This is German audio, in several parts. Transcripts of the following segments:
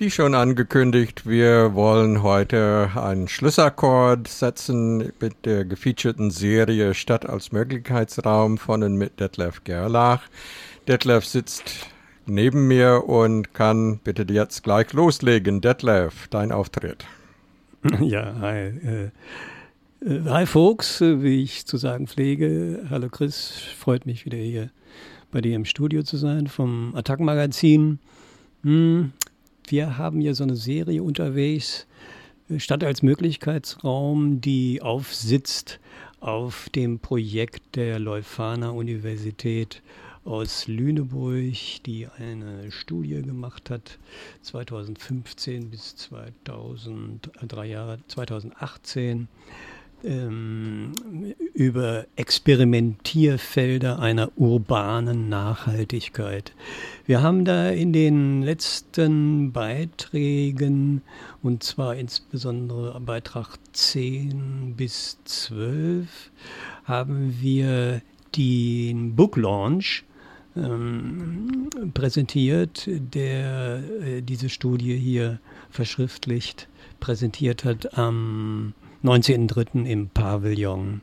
Wie schon angekündigt, wir wollen heute einen Schlussakkord setzen mit der gefeaturten Serie Stadt als Möglichkeitsraum von und mit Detlef Gerlach. Detlef sitzt neben mir und kann bitte jetzt gleich loslegen. Detlef, dein Auftritt. Ja, hi. Äh, äh, hi Folks, wie ich zu sagen pflege. Hallo Chris, freut mich wieder hier bei dir im Studio zu sein vom Attack-Magazin. Hm, wir haben hier so eine Serie unterwegs, äh, Stadt als Möglichkeitsraum, die aufsitzt auf dem Projekt der Leuphana Universität aus Lüneburg, die eine Studie gemacht hat, 2015 bis 2000, drei Jahre, 2018 ähm, über Experimentierfelder einer urbanen Nachhaltigkeit. Wir haben da in den letzten Beiträgen, und zwar insbesondere Beitrag 10 bis 12, haben wir den Book Launch ähm, präsentiert, der äh, diese Studie hier verschriftlicht präsentiert hat am 19.03. im Pavillon.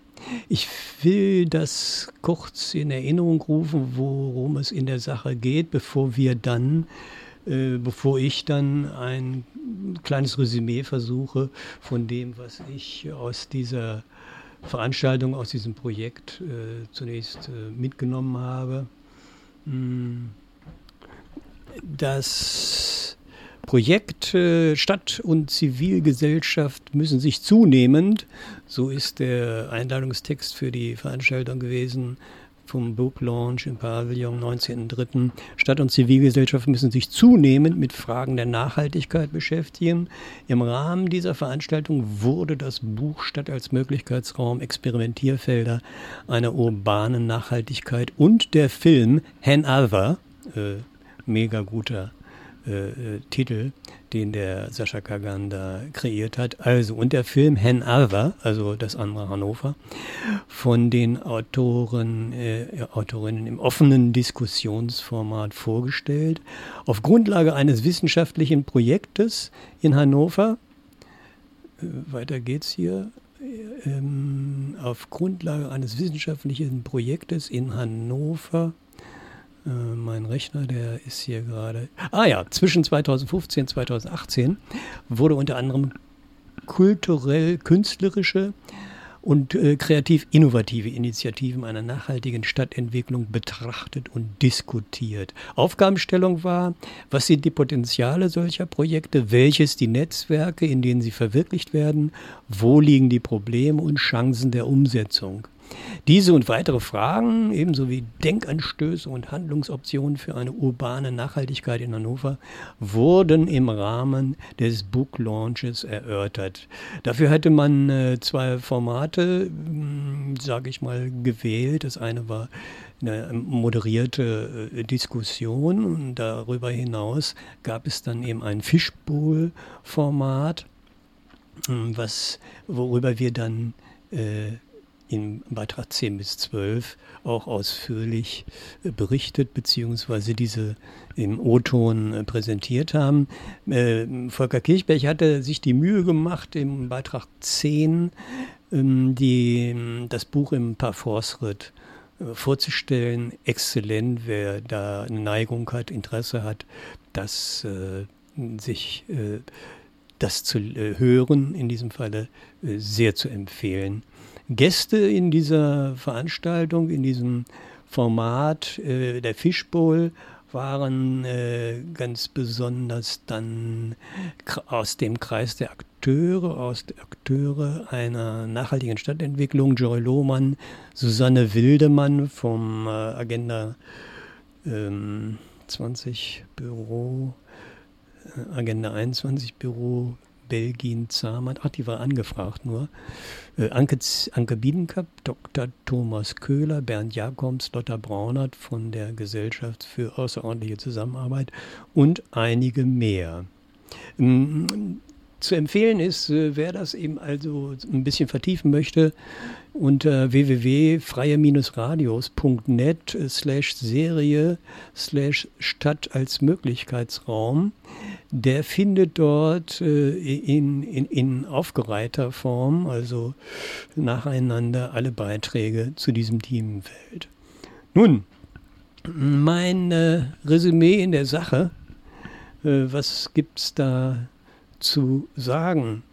Ich will das kurz in Erinnerung rufen, worum es in der Sache geht, bevor wir dann, äh, bevor ich dann ein kleines Resümee versuche von dem, was ich aus dieser Veranstaltung, aus diesem Projekt äh, zunächst äh, mitgenommen habe. Hm. Das Projekt Stadt und Zivilgesellschaft müssen sich zunehmend, so ist der Einladungstext für die Veranstaltung gewesen, vom Book Launch im Pavillon 19.03. Stadt und Zivilgesellschaft müssen sich zunehmend mit Fragen der Nachhaltigkeit beschäftigen. Im Rahmen dieser Veranstaltung wurde das Buch Stadt als Möglichkeitsraum Experimentierfelder einer urbanen Nachhaltigkeit und der Film Hen Alva, äh, mega guter äh, äh, Titel, den der Sascha Kagan da kreiert hat. Also, und der Film Hen Alva, also das andere Hannover, von den Autoren, äh, Autorinnen im offenen Diskussionsformat vorgestellt, auf Grundlage eines wissenschaftlichen Projektes in Hannover. Äh, weiter geht's hier. Ähm, auf Grundlage eines wissenschaftlichen Projektes in Hannover äh, mein Rechner, der ist hier gerade. Ah ja, zwischen 2015 und 2018 wurde unter anderem kulturell künstlerische und äh, kreativ innovative Initiativen einer nachhaltigen Stadtentwicklung betrachtet und diskutiert. Aufgabenstellung war, was sind die Potenziale solcher Projekte, welches die Netzwerke, in denen sie verwirklicht werden, wo liegen die Probleme und Chancen der Umsetzung. Diese und weitere Fragen, ebenso wie Denkanstöße und Handlungsoptionen für eine urbane Nachhaltigkeit in Hannover, wurden im Rahmen des Book Launches erörtert. Dafür hatte man äh, zwei Formate, hm, sage ich mal, gewählt. Das eine war eine moderierte äh, Diskussion und darüber hinaus gab es dann eben ein Fishbowl-Format, hm, worüber wir dann äh, im Beitrag 10 bis 12 auch ausführlich äh, berichtet bzw. diese im O-Ton äh, präsentiert haben. Äh, Volker Kirchberg hatte sich die Mühe gemacht, im Beitrag 10 ähm, die, das Buch im Parforce-Ritt vorzustellen. Exzellent, wer da eine Neigung hat, Interesse hat, das sich das zu hören, in diesem Falle sehr zu empfehlen. Gäste in dieser Veranstaltung, in diesem Format äh, der Fishbowl waren äh, ganz besonders dann aus dem Kreis der Akteure, aus der Akteure einer nachhaltigen Stadtentwicklung, Joy Lohmann, Susanne Wildemann vom äh, Agenda ähm, 20 Büro, äh, Agenda 21 Büro Belgien Zahmann, ach, die war angefragt nur, äh, Anke, Anke Biedenkap, Dr. Thomas Köhler, Bernd Jakobs, Lotta Braunert von der Gesellschaft für außerordentliche Zusammenarbeit und einige mehr. Zu empfehlen ist, äh, wer das eben also ein bisschen vertiefen möchte, unter www.freie-radios.net slash Serie slash Stadt als Möglichkeitsraum. Der findet dort äh, in, in, in aufgereihter Form, also nacheinander, alle Beiträge zu diesem Themenfeld. Nun, mein äh, Resümee in der Sache, äh, was gibt es da zu sagen?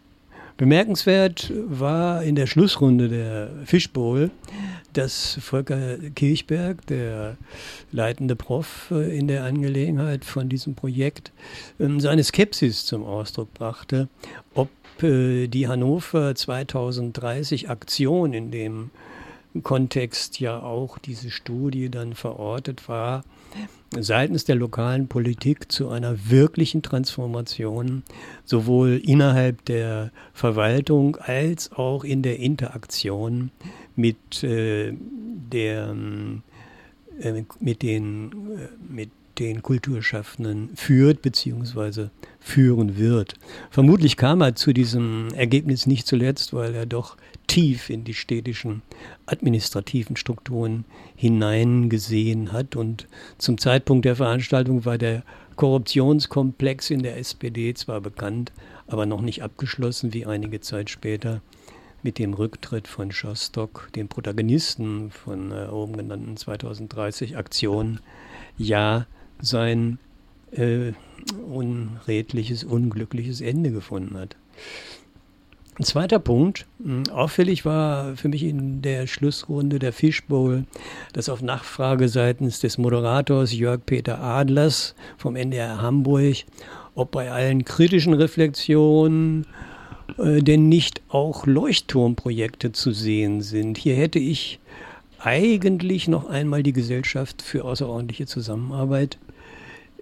Bemerkenswert war in der Schlussrunde der Fishbowl, dass Volker Kirchberg, der leitende Prof äh, in der Angelegenheit von diesem Projekt, ähm, seine Skepsis zum Ausdruck brachte, ob äh, die Hannover 2030 Aktion, in dem Kontext ja auch diese Studie dann verortet war, seitens der lokalen Politik zu einer wirklichen Transformation, sowohl innerhalb der Verwaltung als auch in der Interaktion mit, äh, der, äh, mit, den, äh, mit den Kulturschaffenden führt bzw. führen wird. Vermutlich kam er zu diesem Ergebnis nicht zuletzt, weil er doch tief in die städtischen administrativen Strukturen hineingesehen hat. Und zum Zeitpunkt der Veranstaltung war der Korruptionskomplex in der SPD zwar bekannt, aber noch nicht abgeschlossen, wie einige Zeit später mit dem Rücktritt von Schostock, dem Protagonisten von äh, oben genannten 2030 Aktionen, ja sein äh, unredliches, unglückliches Ende gefunden hat. Ein zweiter Punkt, hm, auffällig war für mich in der Schlussrunde der Fishbowl, dass auf Nachfrage seitens des Moderators Jörg Peter Adlers vom NDR Hamburg, ob bei allen kritischen Reflexionen äh, denn nicht auch Leuchtturmprojekte zu sehen sind. Hier hätte ich eigentlich noch einmal die Gesellschaft für außerordentliche Zusammenarbeit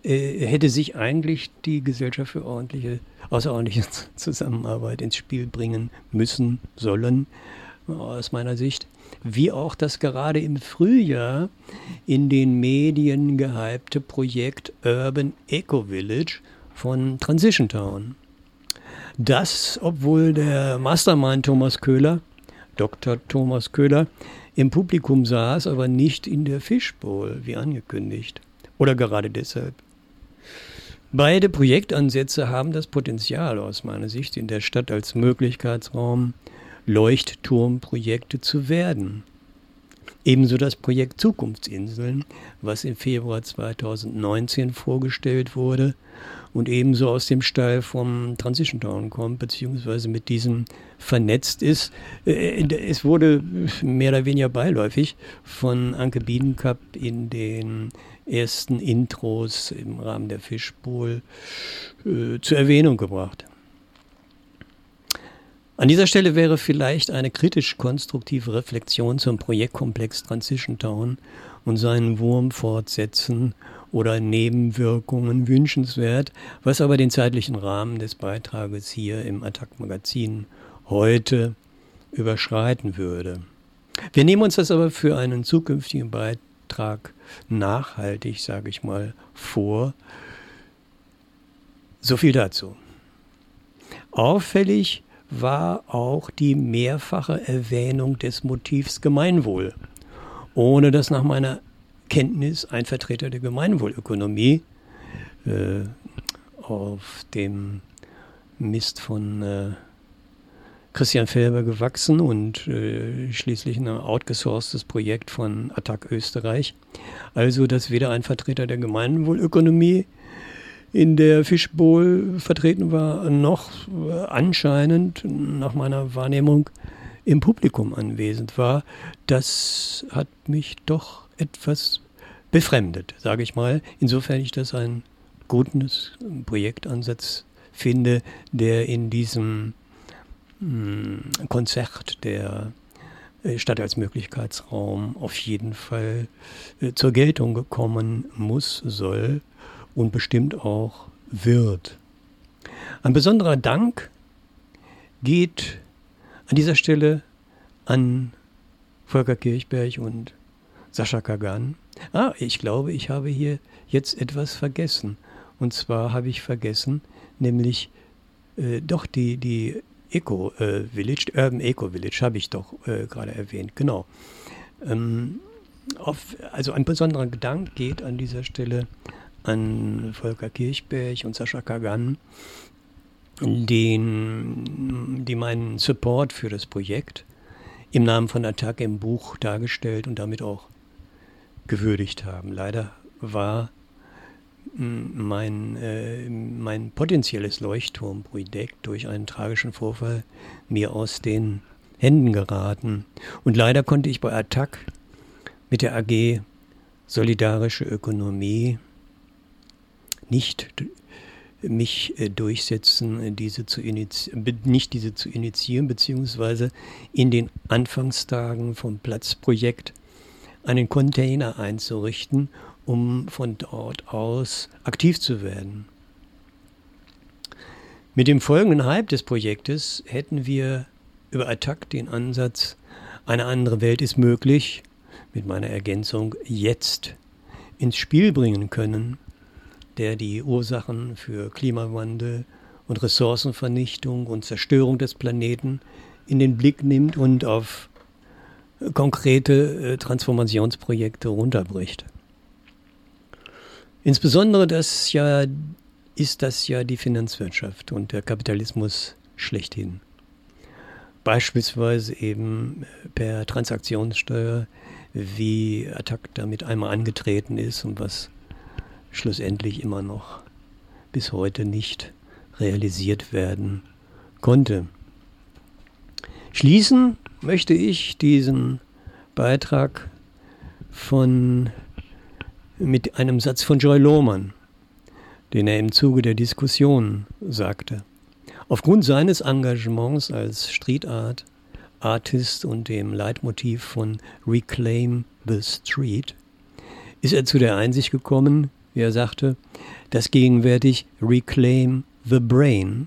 äh, hätte sich eigentlich die Gesellschaft für ordentliche, außerordentliche Zusammenarbeit ins Spiel bringen müssen, sollen, aus meiner Sicht. Wie auch das gerade im Frühjahr in den Medien gehypte Projekt Urban Eco Village von Transition Town. Das, obwohl der Mastermind Thomas Köhler, Dr. Thomas Köhler, im Publikum saß, aber nicht in der Fishbowl, wie angekündigt. Oder gerade deshalb. Beide Projektansätze haben das Potenzial aus meiner Sicht in der Stadt als Möglichkeitsraum Leuchtturmprojekte zu werden. Ebenso das Projekt Zukunftsinseln, was im Februar 2019 vorgestellt wurde und ebenso aus dem Stall vom Transition Town kommt, beziehungsweise mit diesem vernetzt ist. Äh, es wurde mehr oder weniger beiläufig von Anke Biedenkap in den ersten Intros im Rahmen der Fishbowl äh, zur Erwähnung gebracht. An dieser Stelle wäre vielleicht eine kritisch-konstruktive Reflexion zum Projektkomplex Transition Town und seinen Wurm fortsetzen oder Nebenwirkungen wünschenswert, was aber den zeitlichen Rahmen des Beitrages hier im Attack-Magazin heute überschreiten würde. Wir nehmen uns das aber für einen zukünftigen Beitrag nachhaltig, sage ich mal, vor. So viel dazu. Auffällig war auch die mehrfache Erwähnung des Motivs Gemeinwohl, ohne dass nach meiner Kenntnis ein Vertreter der Gemeinwohlökonomie äh, auf dem Mist von äh, Christian Felber gewachsen und äh, schließlich ein outgesourcedes Projekt von Attac Österreich. Also, dass weder ein Vertreter der Gemeinwohlökonomie in der Fishbowl vertreten war, noch äh, anscheinend nach meiner Wahrnehmung im Publikum anwesend war. Das hat mich doch etwas befremdet, sage ich mal. Insofern ich das einen guten Projektansatz finde, der in diesem Konzert der äh, Stadt als Möglichkeitsraum auf jeden Fall äh, zur Geltung gekommen muss, soll und bestimmt auch wird. Ein besonderer Dank geht an dieser Stelle an Volker Kirchberg und Sascha Kagan. Ah, ich glaube, ich habe hier jetzt etwas vergessen. Und zwar habe ich vergessen, nämlich äh, doch die, die Eco äh, Village, Urban Eco Village, habe ich doch äh, gerade erwähnt, genau. Ähm, auf, also ein besonderer Gedanke geht an dieser Stelle an Volker Kirchberg und Sascha Kagan, den, die meinen Support für das Projekt im Namen von Attac im Buch dargestellt und damit auch gewürdigt haben. Leider war mein, äh, mein potenzielles Leuchtturmprojekt durch einen tragischen Vorfall mir aus den Händen geraten. Und leider konnte ich bei Attac mit der AG Solidarische Ökonomie nicht mich äh, durchsetzen, diese zu nicht diese zu initiieren, beziehungsweise in den Anfangstagen vom Platzprojekt einen Container einzurichten um von dort aus aktiv zu werden. Mit dem folgenden Hype des Projektes hätten wir über Attack den Ansatz, eine andere Welt ist möglich, mit meiner Ergänzung jetzt ins Spiel bringen können, der die Ursachen für Klimawandel und Ressourcenvernichtung und Zerstörung des Planeten in den Blick nimmt und auf konkrete äh, Transformationsprojekte runterbricht. Insbesondere das ja, ist das ja die Finanzwirtschaft und der Kapitalismus schlechthin. Beispielsweise eben äh, per Transaktionssteuer, wie Attac damit einmal angetreten ist und was schlussendlich immer noch bis heute nicht realisiert werden konnte. Schließen möchte ich diesen Beitrag von mit einem Satz von Joy Lohmann, den er im Zuge der Diskussion sagte. Aufgrund seines Engagements als Street Art Artist und dem Leitmotiv von Reclaim the Street ist er zu der Einsicht gekommen, wie er sagte, dass gegenwärtig Reclaim the Brain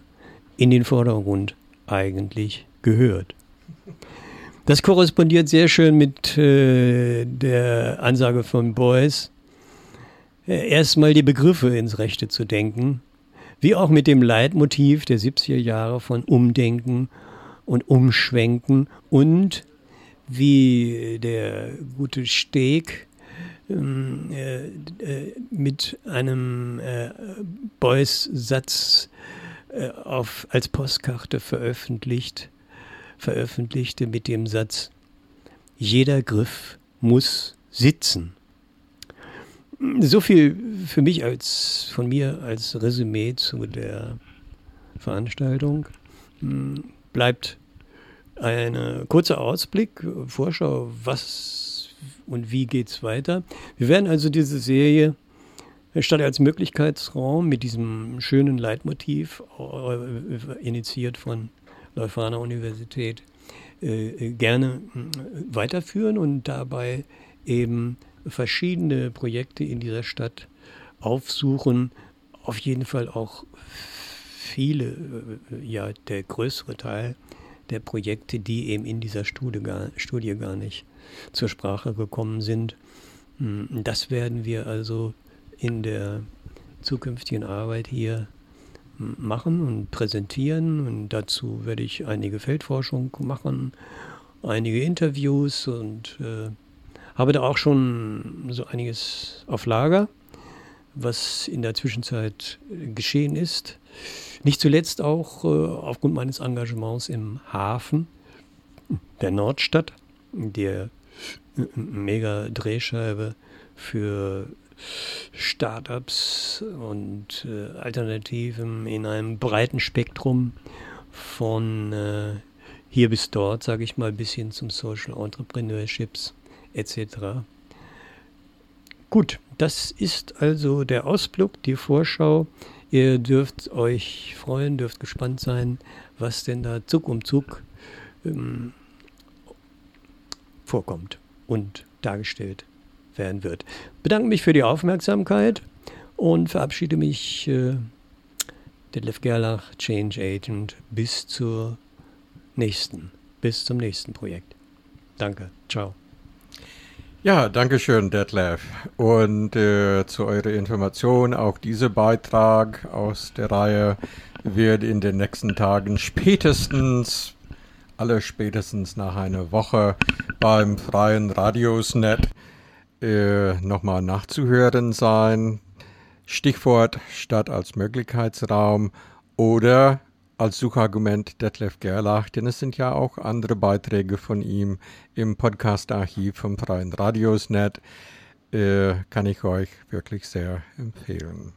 in den Vordergrund eigentlich gehört. Das korrespondiert sehr schön mit äh, der Ansage von Beuys, erstmal die Begriffe ins Rechte zu denken, wie auch mit dem Leitmotiv der 70er Jahre von Umdenken und Umschwenken und wie der gute Steg ähm, äh, äh, mit einem äh, Beuys-Satz äh, als Postkarte veröffentlicht, veröffentlichte mit dem Satz, jeder Griff muss sitzen. So viel für mich als von mir als Resümee zu der Veranstaltung. Hm, bleibt ein kurzer Ausblick, Vorschau, was und wie geht es weiter. Wir werden also diese Serie statt als Möglichkeitsraum mit diesem schönen Leitmotiv, äh, initiiert von Leuphana Universität, äh, gerne hm, weiterführen und dabei eben verschiedene Projekte in dieser Stadt aufsuchen. Auf jeden Fall auch viele, äh, ja, der größere Teil der Projekte, die eben in dieser Studie gar, Studie gar nicht zur Sprache gekommen sind. Hm, das werden wir also in der zukünftigen Arbeit hier hm, machen und präsentieren. Und dazu werde ich einige Feldforschung machen, einige Interviews und äh, habe da auch schon so einiges auf Lager, was in der Zwischenzeit geschehen ist. Nicht zuletzt auch äh, aufgrund meines Engagements im Hafen der Nordstadt, der mega Drehscheibe für Startups und äh, Alternativen in einem breiten Spektrum von äh, hier bis dort, sage ich mal, bis hin zum Social Entrepreneurships etc. Gut, das ist also der Ausblick, die Vorschau. Ihr dürft euch freuen, dürft gespannt sein, was denn da Zug um Zug ähm, vorkommt und dargestellt werden wird. Bedanke mich für die Aufmerksamkeit und verabschiede mich, äh, Detlef Gerlach, Change Agent, bis zur nächsten, bis zum nächsten Projekt. Danke, ciao. Ja, danke schön, Detlef. Und äh, zu eurer Information, auch dieser Beitrag aus der Reihe wird in den nächsten Tagen spätestens, alle spätestens nach einer Woche beim freien Radiosnet äh, nochmal nachzuhören sein. Stichwort Stadt als Möglichkeitsraum oder als Suchargument Detlef Gerlach, denn es sind ja auch andere Beiträge von ihm im Podcast-Archiv vom Freien Radiosnet. Äh, kann ich euch wirklich sehr empfehlen.